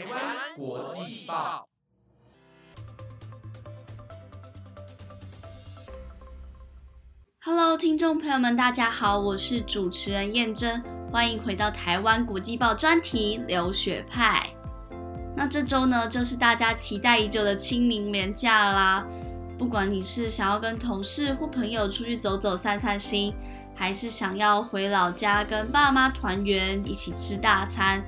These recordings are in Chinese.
台湾国际报，Hello，听众朋友们，大家好，我是主持人燕珍，欢迎回到台湾国际报专题留学派。那这周呢，就是大家期待已久的清明连假啦。不管你是想要跟同事或朋友出去走走散散心，还是想要回老家跟爸妈团圆，一起吃大餐，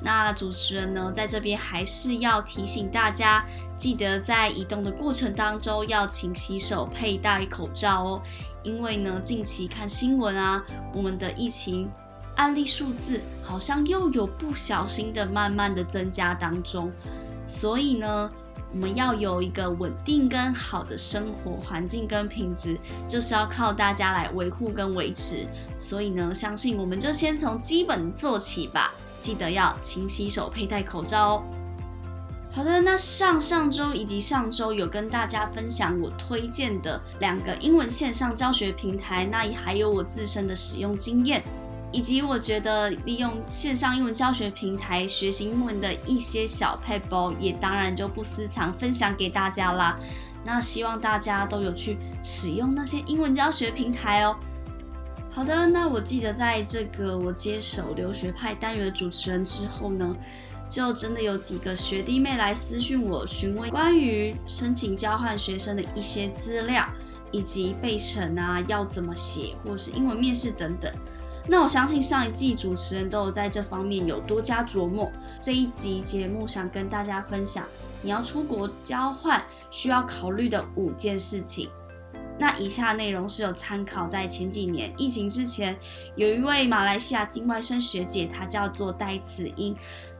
那主持人呢，在这边还是要提醒大家，记得在移动的过程当中要勤洗手、佩戴口罩哦。因为呢，近期看新闻啊，我们的疫情。案例数字好像又有不小心的慢慢的增加当中，所以呢，我们要有一个稳定跟好的生活环境跟品质，就是要靠大家来维护跟维持。所以呢，相信我们就先从基本做起吧，记得要勤洗手、佩戴口罩哦。好的，那上上周以及上周有跟大家分享我推荐的两个英文线上教学平台，那也还有我自身的使用经验。以及我觉得利用线上英文教学平台学习英文的一些小配包，也当然就不私藏分享给大家啦。那希望大家都有去使用那些英文教学平台哦。好的，那我记得在这个我接手留学派单元的主持人之后呢，就真的有几个学弟妹来私讯我询问关于申请交换学生的一些资料，以及备审啊要怎么写，或是英文面试等等。那我相信上一季主持人都有在这方面有多加琢磨。这一集节目想跟大家分享，你要出国交换需要考虑的五件事情。那以下内容是有参考在前几年疫情之前，有一位马来西亚境外生学姐，她叫做戴慈英，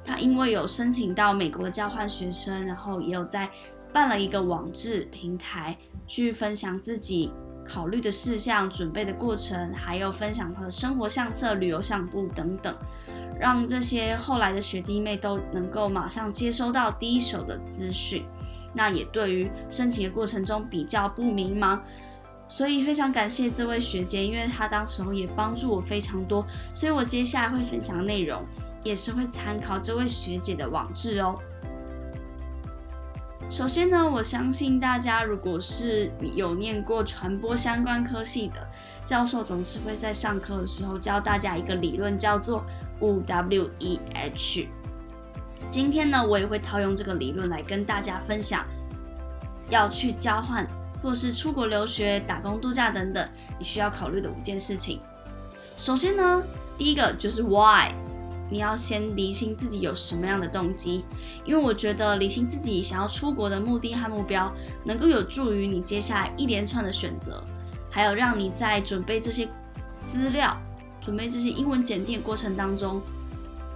她因为有申请到美国交换学生，然后也有在办了一个网志平台去分享自己。考虑的事项、准备的过程，还有分享他的生活相册、旅游相簿等等，让这些后来的学弟妹都能够马上接收到第一手的资讯。那也对于申请的过程中比较不迷茫，所以非常感谢这位学姐，因为她当时候也帮助我非常多。所以我接下来会分享内容，也是会参考这位学姐的网志哦。首先呢，我相信大家如果是有念过传播相关科系的教授，总是会在上课的时候教大家一个理论，叫做五 W E H。今天呢，我也会套用这个理论来跟大家分享，要去交换或是出国留学、打工度假等等，你需要考虑的五件事情。首先呢，第一个就是 Why。你要先理清自己有什么样的动机，因为我觉得理清自己想要出国的目的和目标，能够有助于你接下来一连串的选择，还有让你在准备这些资料、准备这些英文检定过程当中，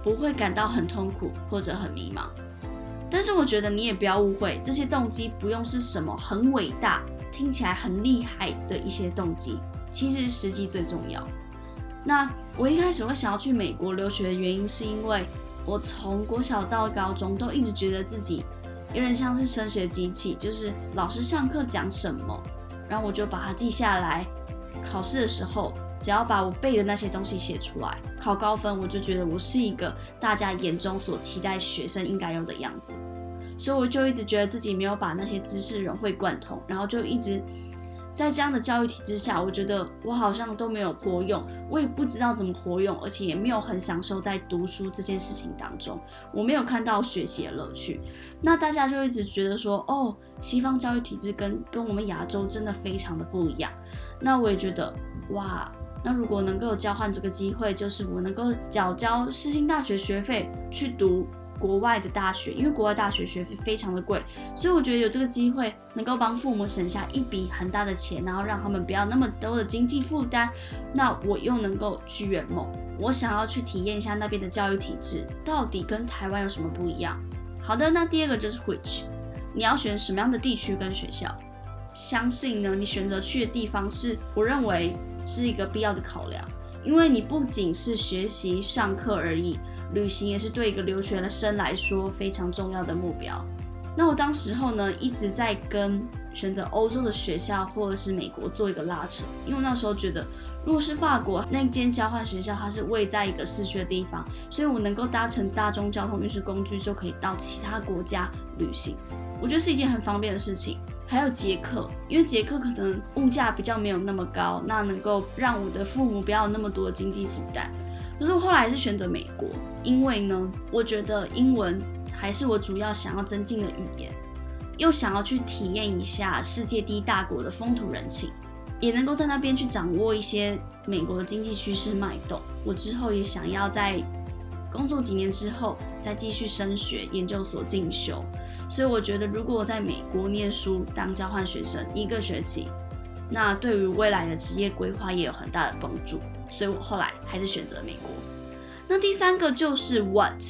不会感到很痛苦或者很迷茫。但是我觉得你也不要误会，这些动机不用是什么很伟大、听起来很厉害的一些动机，其实实际最重要。那我一开始会想要去美国留学的原因，是因为我从国小到高中都一直觉得自己有点像是升学机器，就是老师上课讲什么，然后我就把它记下来，考试的时候只要把我背的那些东西写出来，考高分，我就觉得我是一个大家眼中所期待学生应该有的样子，所以我就一直觉得自己没有把那些知识融会贯通，然后就一直。在这样的教育体制下，我觉得我好像都没有活用，我也不知道怎么活用，而且也没有很享受在读书这件事情当中，我没有看到学习的乐趣。那大家就一直觉得说，哦，西方教育体制跟跟我们亚洲真的非常的不一样。那我也觉得，哇，那如果能够交换这个机会，就是我能够缴交世新大学学费去读。国外的大学，因为国外大学学费非常的贵，所以我觉得有这个机会能够帮父母省下一笔很大的钱，然后让他们不要那么多的经济负担，那我又能够去圆梦。我想要去体验一下那边的教育体制到底跟台湾有什么不一样。好的，那第二个就是 which，你要选什么样的地区跟学校？相信呢，你选择去的地方是我认为是一个必要的考量，因为你不仅是学习上课而已。旅行也是对一个留学生来说非常重要的目标。那我当时候呢，一直在跟选择欧洲的学校或者是美国做一个拉扯，因为那时候觉得，如果是法国那间交换学校，它是位在一个市区的地方，所以我能够搭乘大众交通运输工具就可以到其他国家旅行，我觉得是一件很方便的事情。还有捷克，因为捷克可能物价比较没有那么高，那能够让我的父母不要有那么多经济负担。可是我后来还是选择美国，因为呢，我觉得英文还是我主要想要增进的语言。又想要去体验一下世界第一大国的风土人情，也能够在那边去掌握一些美国的经济趋势脉动。我之后也想要在工作几年之后再继续升学、研究所进修。所以我觉得，如果我在美国念书当交换学生一个学期，那对于未来的职业规划也有很大的帮助。所以我后来还是选择了美国。那第三个就是 What。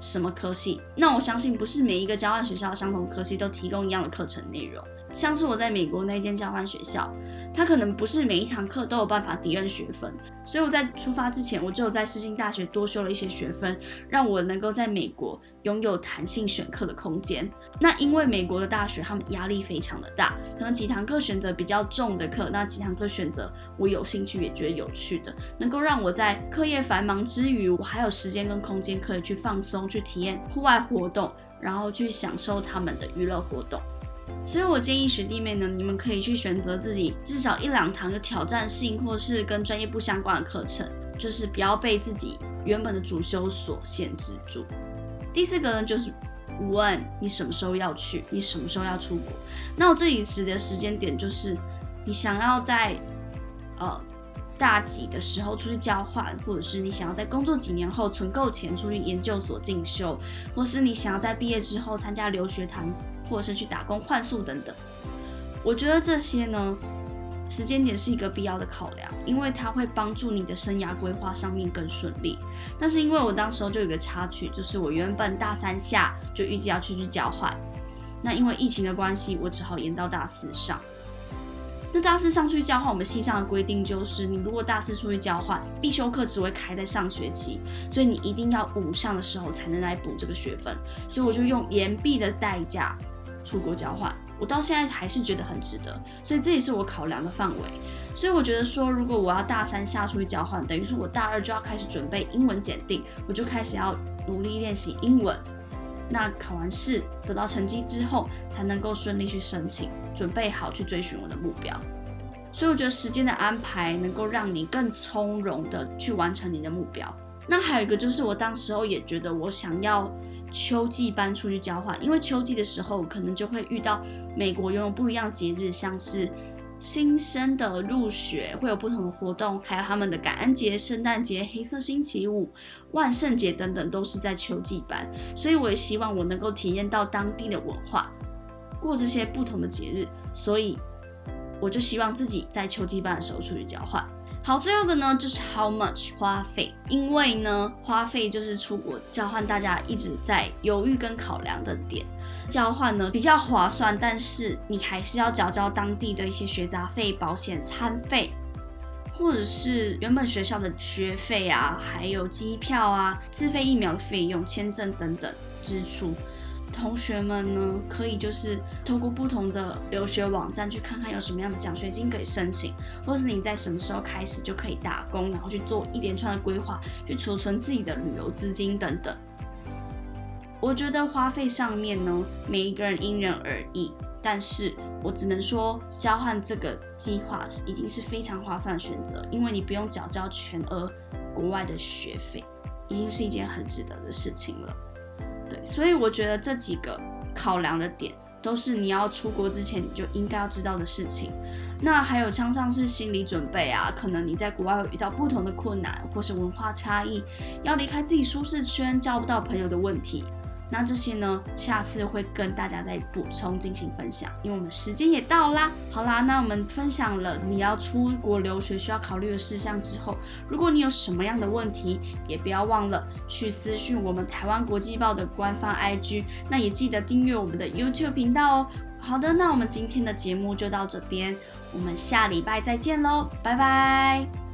什么科系？那我相信不是每一个交换学校相同科系都提供一样的课程内容。像是我在美国那间交换学校，它可能不是每一堂课都有办法抵任学分，所以我在出发之前，我就在世新大学多修了一些学分，让我能够在美国拥有弹性选课的空间。那因为美国的大学他们压力非常的大，可能几堂课选择比较重的课，那几堂课选择我有兴趣也觉得有趣的，能够让我在课业繁忙之余，我还有时间跟空间可以去放松，去体验户外活动，然后去享受他们的娱乐活动。所以我建议学弟妹呢，你们可以去选择自己至少一两堂的挑战性或是跟专业不相关的课程，就是不要被自己原本的主修所限制住。第四个呢，就是问你什么时候要去，你什么时候要出国。那我这里指的时间点就是你想要在呃大几的时候出去交换，或者是你想要在工作几年后存够钱出去研究所进修，或是你想要在毕业之后参加留学团。或者是去打工换宿等等，我觉得这些呢，时间点是一个必要的考量，因为它会帮助你的生涯规划上面更顺利。但是因为我当时候就有个插曲，就是我原本大三下就预计要去去交换，那因为疫情的关系，我只好延到大四上。那大四上去交换，我们系上的规定就是，你如果大四出去交换，必修课只会开在上学期，所以你一定要五上的时候才能来补这个学分。所以我就用延毕的代价。出国交换，我到现在还是觉得很值得，所以这也是我考量的范围。所以我觉得说，如果我要大三下出去交换，等于是我大二就要开始准备英文检定，我就开始要努力练习英文。那考完试得到成绩之后，才能够顺利去申请，准备好去追寻我的目标。所以我觉得时间的安排能够让你更从容的去完成你的目标。那还有一个就是，我当时候也觉得我想要。秋季班出去交换，因为秋季的时候可能就会遇到美国拥有不一样节日，像是新生的入学会有不同的活动，还有他们的感恩节、圣诞节、黑色星期五、万圣节等等都是在秋季班，所以我也希望我能够体验到当地的文化，过这些不同的节日，所以我就希望自己在秋季班的时候出去交换。好，最后一个呢就是 how much 花费，因为呢花费就是出国交换大家一直在犹豫跟考量的点。交换呢比较划算，但是你还是要缴交当地的一些学杂费、保险、餐费，或者是原本学校的学费啊，还有机票啊、自费疫苗的费用、签证等等支出。同学们呢，可以就是透过不同的留学网站去看看有什么样的奖学金可以申请，或是你在什么时候开始就可以打工，然后去做一连串的规划，去储存自己的旅游资金等等。我觉得花费上面呢，每一个人因人而异，但是我只能说，交换这个计划已经是非常划算的选择，因为你不用缴交全额国外的学费，已经是一件很值得的事情了。所以我觉得这几个考量的点都是你要出国之前你就应该要知道的事情。那还有像上是心理准备啊，可能你在国外会遇到不同的困难，或是文化差异，要离开自己舒适圈，交不到朋友的问题。那这些呢，下次会跟大家再补充进行分享，因为我们时间也到啦。好啦，那我们分享了你要出国留学需要考虑的事项之后，如果你有什么样的问题，也不要忘了去私讯我们台湾国际报的官方 IG，那也记得订阅我们的 YouTube 频道哦。好的，那我们今天的节目就到这边，我们下礼拜再见喽，拜拜。